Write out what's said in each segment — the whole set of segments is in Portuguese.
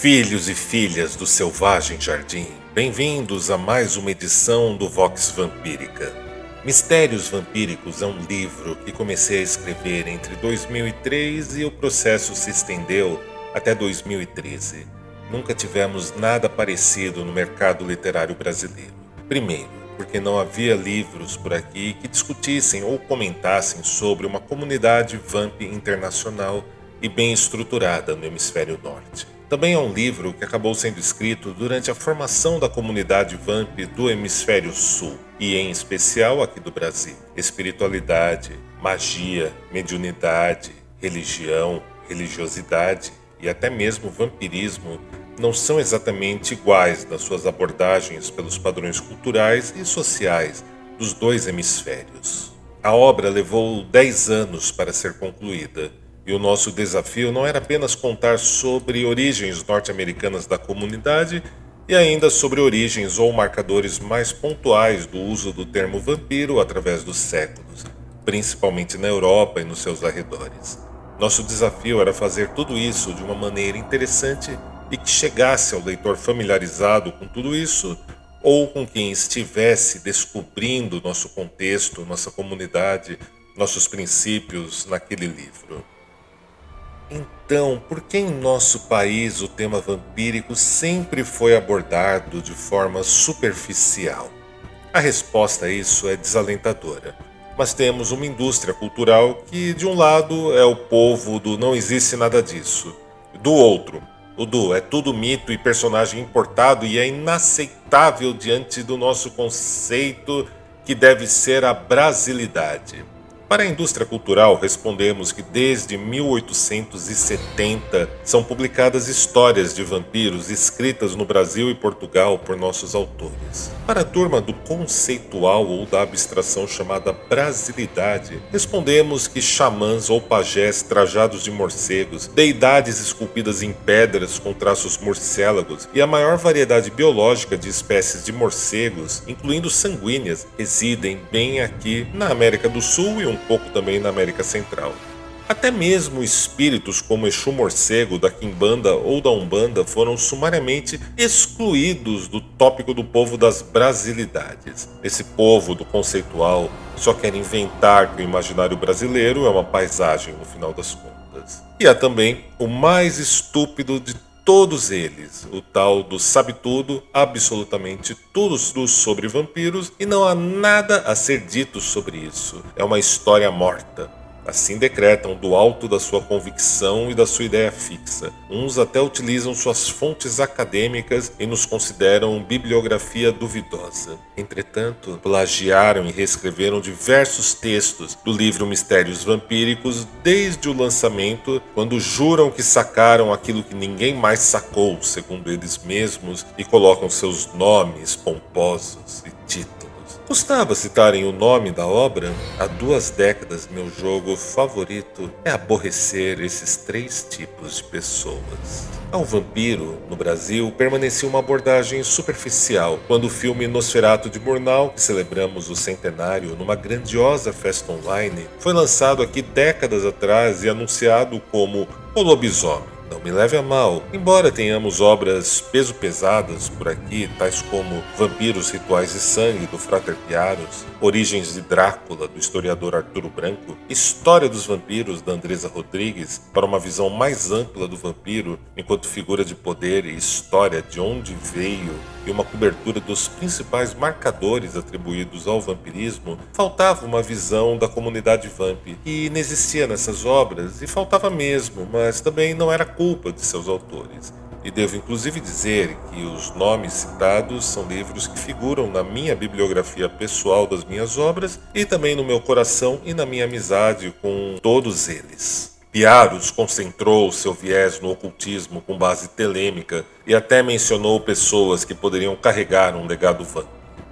Filhos e filhas do selvagem jardim, bem-vindos a mais uma edição do Vox Vampírica. Mistérios Vampíricos é um livro que comecei a escrever entre 2003 e o processo se estendeu até 2013. Nunca tivemos nada parecido no mercado literário brasileiro. Primeiro, porque não havia livros por aqui que discutissem ou comentassem sobre uma comunidade vamp internacional e bem estruturada no hemisfério norte. Também é um livro que acabou sendo escrito durante a formação da comunidade Vamp do Hemisfério Sul, e em especial aqui do Brasil. Espiritualidade, magia, mediunidade, religião, religiosidade e até mesmo vampirismo não são exatamente iguais nas suas abordagens pelos padrões culturais e sociais dos dois hemisférios. A obra levou 10 anos para ser concluída e o nosso desafio não era apenas contar sobre origens norte-americanas da comunidade e ainda sobre origens ou marcadores mais pontuais do uso do termo vampiro através dos séculos, principalmente na Europa e nos seus arredores. Nosso desafio era fazer tudo isso de uma maneira interessante e que chegasse ao leitor familiarizado com tudo isso ou com quem estivesse descobrindo nosso contexto, nossa comunidade, nossos princípios naquele livro. Então, por que em nosso país o tema vampírico sempre foi abordado de forma superficial? A resposta a isso é desalentadora. Mas temos uma indústria cultural que, de um lado, é o povo do não existe nada disso, do outro, o do é tudo mito e personagem importado e é inaceitável diante do nosso conceito que deve ser a brasilidade. Para a indústria cultural, respondemos que desde 1870 são publicadas histórias de vampiros escritas no Brasil e Portugal por nossos autores. Para a turma do conceitual ou da abstração chamada brasilidade, respondemos que xamãs ou pajés trajados de morcegos, deidades esculpidas em pedras com traços morcélagos e a maior variedade biológica de espécies de morcegos, incluindo sanguíneas, residem bem aqui na América do Sul e um pouco também na América Central. Até mesmo espíritos como Exu Morcego da Quimbanda ou da Umbanda foram sumariamente excluídos do tópico do povo das brasilidades. Esse povo do conceitual só quer inventar que o imaginário brasileiro é uma paisagem no final das contas. E há também o mais estúpido de todos eles, o tal do sabe tudo, absolutamente tudo sobre vampiros e não há nada a ser dito sobre isso. É uma história morta. Assim decretam do alto da sua convicção e da sua ideia fixa. Uns até utilizam suas fontes acadêmicas e nos consideram bibliografia duvidosa. Entretanto, plagiaram e reescreveram diversos textos do livro Mistérios Vampíricos desde o lançamento, quando juram que sacaram aquilo que ninguém mais sacou, segundo eles mesmos, e colocam seus nomes pomposos e títulos. Custava citarem o nome da obra? Há duas décadas, meu jogo favorito é aborrecer esses três tipos de pessoas. Ao vampiro, no Brasil, permaneceu uma abordagem superficial quando o filme Nosferato de Murnau, que celebramos o centenário numa grandiosa festa online, foi lançado aqui décadas atrás e anunciado como O Lobisomem. Não me leve a mal, embora tenhamos obras peso pesadas por aqui, tais como Vampiros, Rituais e Sangue, do Frater Piaros, Origens de Drácula, do historiador Arturo Branco, História dos Vampiros, da Andresa Rodrigues, para uma visão mais ampla do vampiro, enquanto figura de poder e história de onde veio e uma cobertura dos principais marcadores atribuídos ao vampirismo, faltava uma visão da comunidade vamp, que inexistia nessas obras, e faltava mesmo, mas também não era culpa de seus autores. E devo inclusive dizer que os nomes citados são livros que figuram na minha bibliografia pessoal das minhas obras e também no meu coração e na minha amizade com todos eles. Piaros concentrou seu viés no ocultismo com base telêmica e até mencionou pessoas que poderiam carregar um legado vã.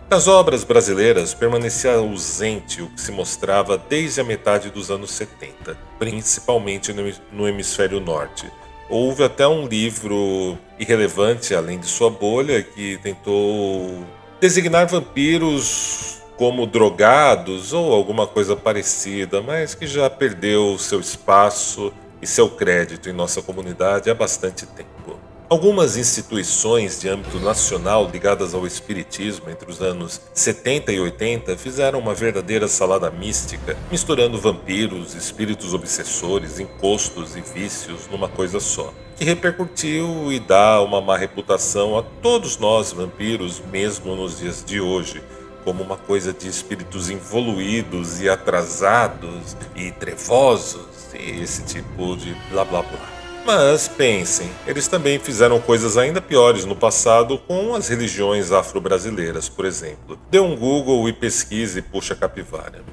Das obras brasileiras permanecia ausente o que se mostrava desde a metade dos anos 70, principalmente no hemisfério norte. Houve até um livro irrelevante, além de sua bolha, que tentou designar vampiros como drogados ou alguma coisa parecida, mas que já perdeu seu espaço e seu crédito em nossa comunidade há bastante tempo. Algumas instituições de âmbito nacional ligadas ao espiritismo entre os anos 70 e 80 fizeram uma verdadeira salada mística, misturando vampiros, espíritos obsessores, encostos e vícios numa coisa só, que repercutiu e dá uma má reputação a todos nós vampiros, mesmo nos dias de hoje como uma coisa de espíritos evoluídos e atrasados e trevosos e esse tipo de blá blá blá. Mas pensem, eles também fizeram coisas ainda piores no passado com as religiões afro-brasileiras, por exemplo. Dê um Google e pesquise Puxa Capivara.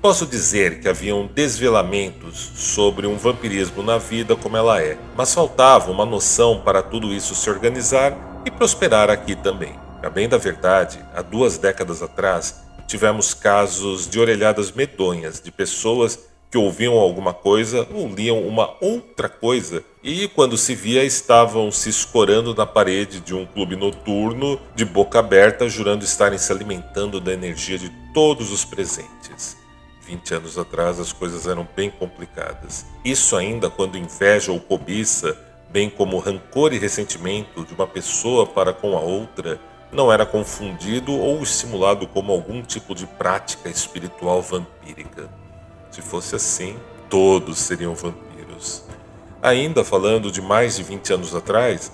Posso dizer que haviam desvelamentos sobre um vampirismo na vida como ela é, mas faltava uma noção para tudo isso se organizar e prosperar aqui também. A bem da verdade, há duas décadas atrás, tivemos casos de orelhadas medonhas de pessoas que ouviam alguma coisa ou liam uma outra coisa e, quando se via, estavam se escorando na parede de um clube noturno de boca aberta, jurando estarem se alimentando da energia de todos os presentes. 20 anos atrás as coisas eram bem complicadas. Isso ainda quando inveja ou cobiça, bem como rancor e ressentimento de uma pessoa para com a outra, não era confundido ou estimulado como algum tipo de prática espiritual vampírica. Se fosse assim, todos seriam vampiros. Ainda falando de mais de 20 anos atrás,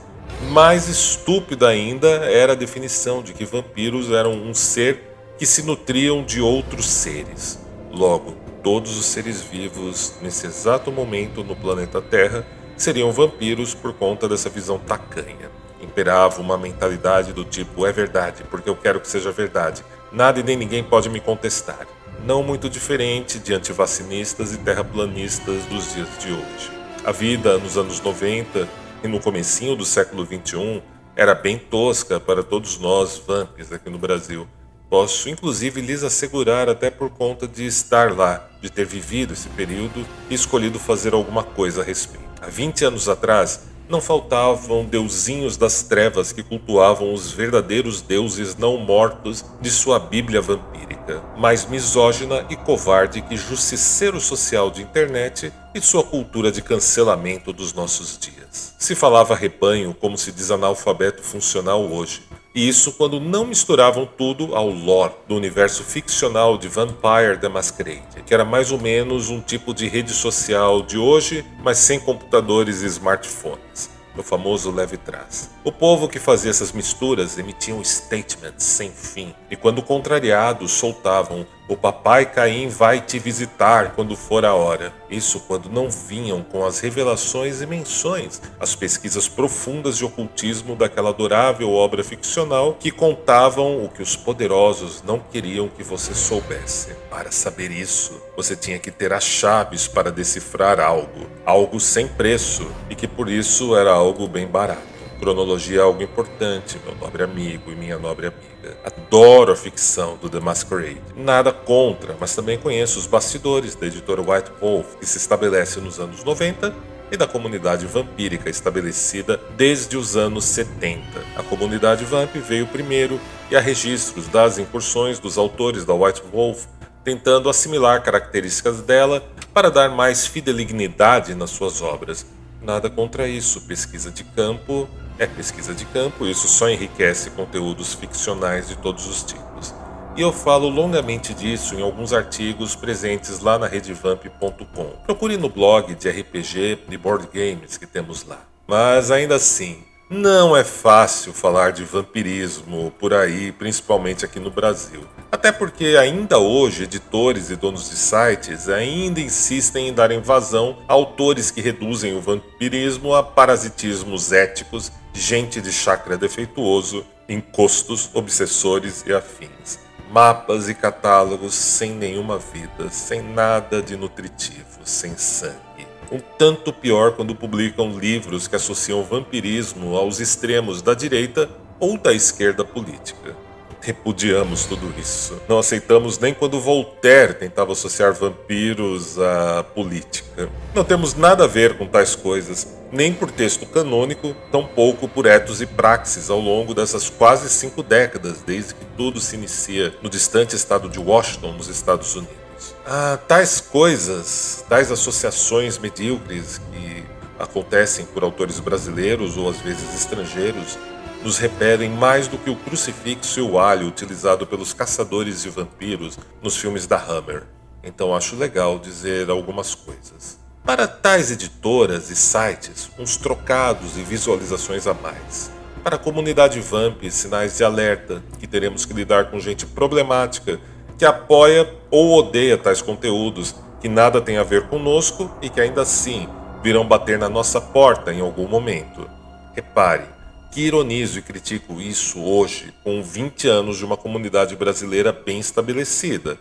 mais estúpida ainda era a definição de que vampiros eram um ser que se nutriam de outros seres. Logo, todos os seres vivos nesse exato momento no planeta Terra seriam vampiros por conta dessa visão tacanha imperava uma mentalidade do tipo: é verdade, porque eu quero que seja verdade. Nada e nem ninguém pode me contestar. Não muito diferente de antivacinistas e terraplanistas dos dias de hoje. A vida nos anos 90 e no comecinho do século 21 era bem tosca para todos nós vamps aqui no Brasil. Posso inclusive lhes assegurar, até por conta de estar lá, de ter vivido esse período e escolhido fazer alguma coisa a respeito. Há 20 anos atrás, não faltavam deusinhos das trevas que cultuavam os verdadeiros deuses não mortos de sua Bíblia vampírica, mais misógina e covarde que justiceiro social de internet e sua cultura de cancelamento dos nossos dias. Se falava rebanho como se diz analfabeto funcional hoje, isso quando não misturavam tudo ao lore do universo ficcional de Vampire the Masquerade, que era mais ou menos um tipo de rede social de hoje, mas sem computadores e smartphones no famoso leve trás. O povo que fazia essas misturas emitiam statements sem fim, e quando contrariados soltavam o papai Caim vai te visitar quando for a hora. Isso quando não vinham com as revelações e menções, as pesquisas profundas de ocultismo daquela adorável obra ficcional que contavam o que os poderosos não queriam que você soubesse. Para saber isso, você tinha que ter as chaves para decifrar algo, algo sem preço e que por isso era algo bem barato. Cronologia é algo importante, meu nobre amigo e minha nobre amiga. Adoro a ficção do The Masquerade. Nada contra, mas também conheço os bastidores da editora White Wolf, que se estabelece nos anos 90 e da comunidade vampírica estabelecida desde os anos 70. A comunidade Vamp veio primeiro e há registros das incursões dos autores da White Wolf tentando assimilar características dela para dar mais fidelignidade nas suas obras. Nada contra isso, pesquisa de campo é pesquisa de campo, isso só enriquece conteúdos ficcionais de todos os tipos. E eu falo longamente disso em alguns artigos presentes lá na redevamp.com. Procure no blog de RPG e board games que temos lá. Mas ainda assim, não é fácil falar de vampirismo por aí, principalmente aqui no Brasil. Até porque ainda hoje editores e donos de sites ainda insistem em darem vazão a autores que reduzem o vampirismo a parasitismos éticos gente de chakra defeituoso, encostos, obsessores e afins. Mapas e catálogos sem nenhuma vida, sem nada de nutritivo, sem sangue. Um tanto pior quando publicam livros que associam vampirismo aos extremos da direita ou da esquerda política. Repudiamos tudo isso. Não aceitamos nem quando Voltaire tentava associar vampiros à política. Não temos nada a ver com tais coisas, nem por texto canônico, tampouco por etos e praxis ao longo dessas quase cinco décadas, desde que tudo se inicia no distante estado de Washington, nos Estados Unidos. Ah, tais coisas, tais associações medíocres que acontecem por autores brasileiros ou às vezes estrangeiros, nos repelem mais do que o crucifixo e o alho utilizado pelos caçadores de vampiros nos filmes da Hammer. Então acho legal dizer algumas coisas. Para tais editoras e sites, uns trocados e visualizações a mais. Para a comunidade Vamp, sinais de alerta que teremos que lidar com gente problemática que apoia ou odeia tais conteúdos que nada tem a ver conosco e que ainda assim virão bater na nossa porta em algum momento. Repare, que ironizo e critico isso hoje, com 20 anos de uma comunidade brasileira bem estabelecida.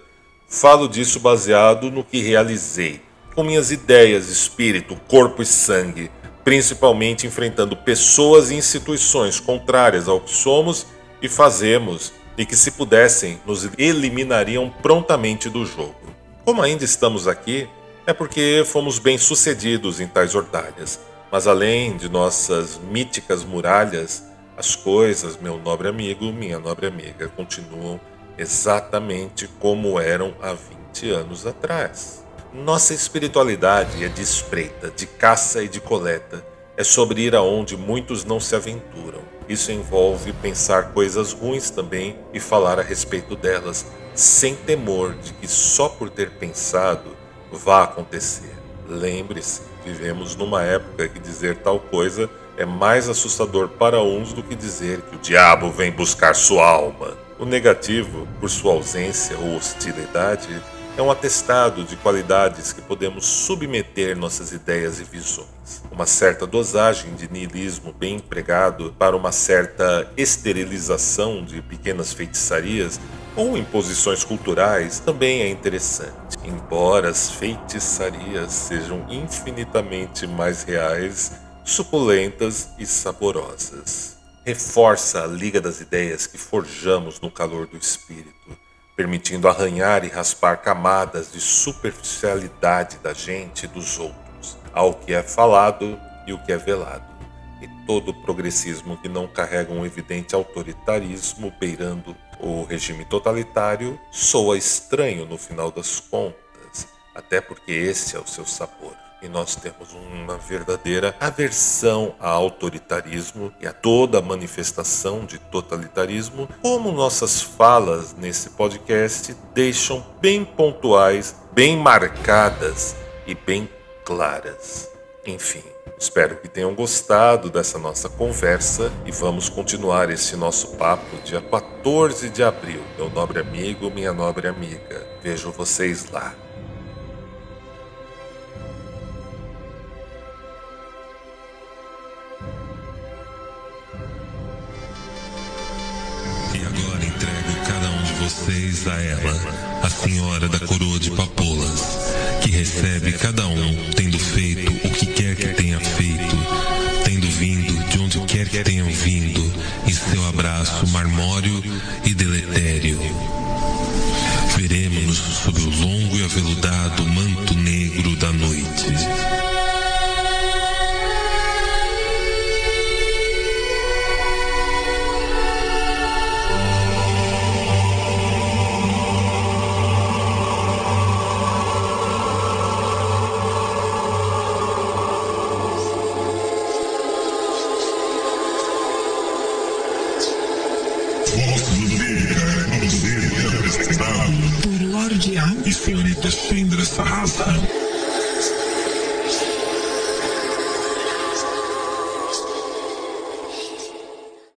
Falo disso baseado no que realizei, com minhas ideias, espírito, corpo e sangue, principalmente enfrentando pessoas e instituições contrárias ao que somos e fazemos e que, se pudessem, nos eliminariam prontamente do jogo. Como ainda estamos aqui, é porque fomos bem-sucedidos em tais ordalhas mas além de nossas míticas muralhas, as coisas, meu nobre amigo, minha nobre amiga, continuam exatamente como eram há 20 anos atrás. Nossa espiritualidade é de espreita, de caça e de coleta. É sobre ir aonde muitos não se aventuram. Isso envolve pensar coisas ruins também e falar a respeito delas, sem temor de que só por ter pensado vá acontecer. Lembre-se, Vivemos numa época que dizer tal coisa é mais assustador para uns do que dizer que o diabo vem buscar sua alma. O negativo, por sua ausência ou hostilidade, é um atestado de qualidades que podemos submeter nossas ideias e visões. Uma certa dosagem de niilismo bem empregado para uma certa esterilização de pequenas feitiçarias ou imposições culturais também é interessante, embora as feitiçarias sejam infinitamente mais reais, suculentas e saborosas. Reforça a liga das ideias que forjamos no calor do espírito, permitindo arranhar e raspar camadas de superficialidade da gente e dos outros, ao que é falado e o que é velado e todo progressismo que não carrega um evidente autoritarismo beirando o regime totalitário soa estranho no final das contas, até porque esse é o seu sabor. E nós temos uma verdadeira aversão a autoritarismo e a toda manifestação de totalitarismo, como nossas falas nesse podcast deixam bem pontuais, bem marcadas e bem claras. Enfim, Espero que tenham gostado dessa nossa conversa e vamos continuar esse nosso papo dia 14 de abril. Meu nobre amigo, minha nobre amiga. Vejo vocês lá. Vocês a ela, a senhora da coroa de papoulas, que recebe cada Por Lorde A. E senhorita Chandra Sahasra.